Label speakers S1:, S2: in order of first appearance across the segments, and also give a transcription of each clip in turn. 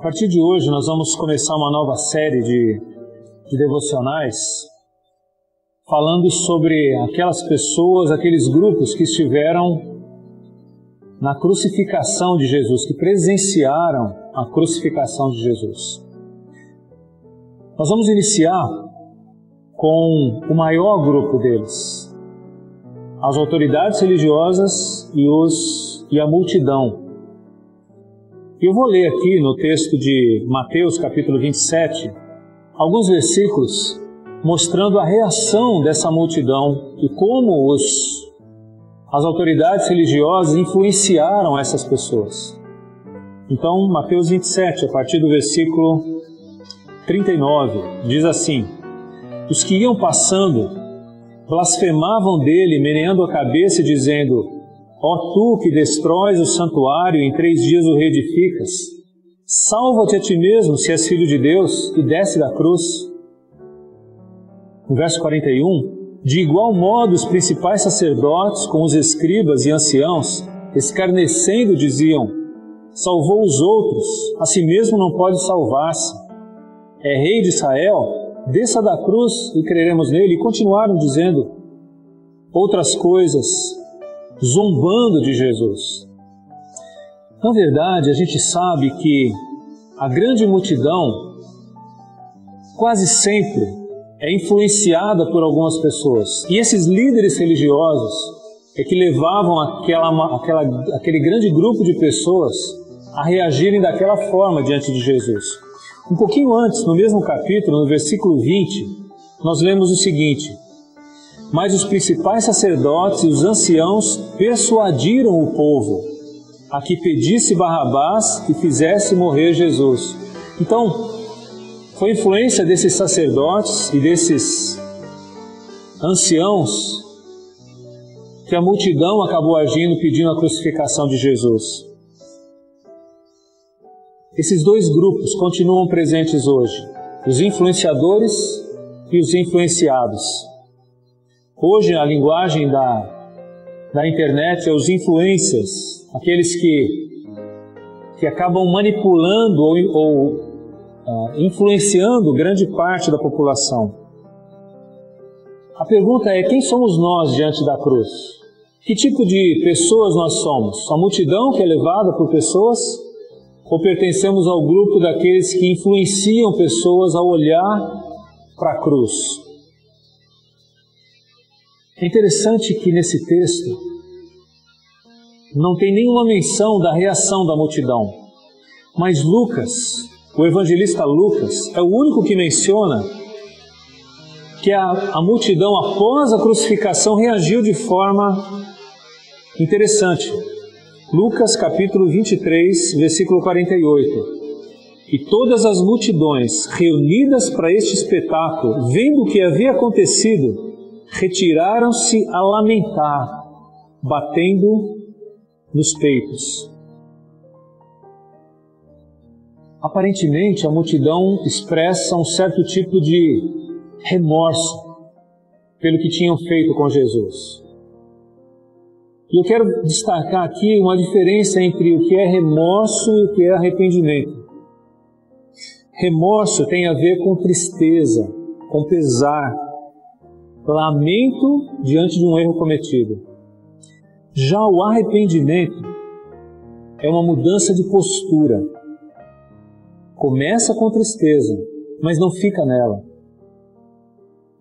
S1: partir de hoje, nós vamos começar uma nova série de, de devocionais falando sobre aquelas pessoas, aqueles grupos que estiveram na crucificação de Jesus, que presenciaram a crucificação de Jesus. Nós vamos iniciar com o maior grupo deles, as autoridades religiosas e, os, e a multidão. Eu vou ler aqui no texto de Mateus, capítulo 27, alguns versículos mostrando a reação dessa multidão e como os, as autoridades religiosas influenciaram essas pessoas. Então, Mateus 27, a partir do versículo 39, diz assim: Os que iam passando blasfemavam dele, meneando a cabeça e dizendo: Ó tu que destróis o santuário e em três dias o reedificas, salva-te a ti mesmo, se és filho de Deus, e desce da cruz. No verso 41, de igual modo os principais sacerdotes, com os escribas e anciãos, escarnecendo, diziam: Salvou os outros, a si mesmo não pode salvar-se. É rei de Israel, desça da cruz e creremos nele. E continuaram dizendo outras coisas zombando de Jesus. Na verdade, a gente sabe que a grande multidão quase sempre é influenciada por algumas pessoas. E esses líderes religiosos é que levavam aquela, aquela, aquele grande grupo de pessoas a reagirem daquela forma diante de Jesus. Um pouquinho antes, no mesmo capítulo, no versículo 20, nós lemos o seguinte: mas os principais sacerdotes e os anciãos persuadiram o povo a que pedisse Barrabás e fizesse morrer Jesus. Então, foi influência desses sacerdotes e desses anciãos que a multidão acabou agindo pedindo a crucificação de Jesus. Esses dois grupos continuam presentes hoje, os influenciadores e os influenciados. Hoje, a linguagem da, da internet é os influencers, aqueles que, que acabam manipulando ou, ou uh, influenciando grande parte da população. A pergunta é: quem somos nós diante da cruz? Que tipo de pessoas nós somos? A multidão que é levada por pessoas? Ou pertencemos ao grupo daqueles que influenciam pessoas a olhar para a cruz? É interessante que nesse texto não tem nenhuma menção da reação da multidão, mas Lucas, o evangelista Lucas, é o único que menciona que a, a multidão, após a crucificação, reagiu de forma interessante. Lucas capítulo 23, versículo 48. E todas as multidões reunidas para este espetáculo, vendo o que havia acontecido, retiraram-se a lamentar, batendo nos peitos. Aparentemente, a multidão expressa um certo tipo de remorso pelo que tinham feito com Jesus. E eu quero destacar aqui uma diferença entre o que é remorso e o que é arrependimento. Remorso tem a ver com tristeza, com pesar, lamento diante de um erro cometido. Já o arrependimento é uma mudança de postura. Começa com tristeza, mas não fica nela.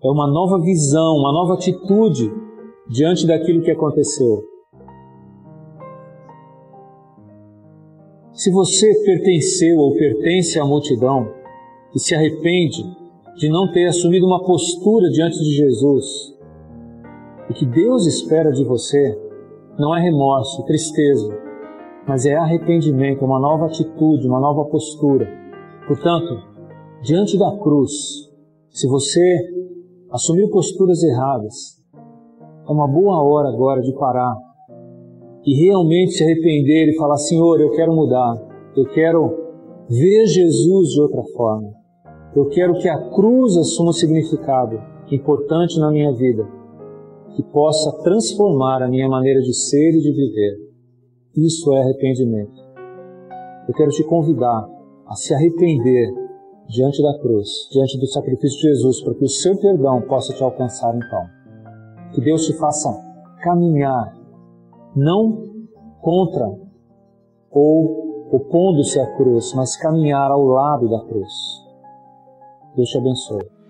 S1: É uma nova visão, uma nova atitude diante daquilo que aconteceu. Se você pertenceu ou pertence à multidão e se arrepende de não ter assumido uma postura diante de Jesus. O que Deus espera de você não é remorso, tristeza, mas é arrependimento, uma nova atitude, uma nova postura. Portanto, diante da cruz, se você assumiu posturas erradas, é uma boa hora agora de parar e realmente se arrepender e falar: Senhor, eu quero mudar, eu quero ver Jesus de outra forma. Eu quero que a cruz assuma um significado importante na minha vida, que possa transformar a minha maneira de ser e de viver. Isso é arrependimento. Eu quero te convidar a se arrepender diante da cruz, diante do sacrifício de Jesus, para que o seu perdão possa te alcançar então. Que Deus te faça caminhar, não contra ou opondo-se à cruz, mas caminhar ao lado da cruz. Deus te abençoe.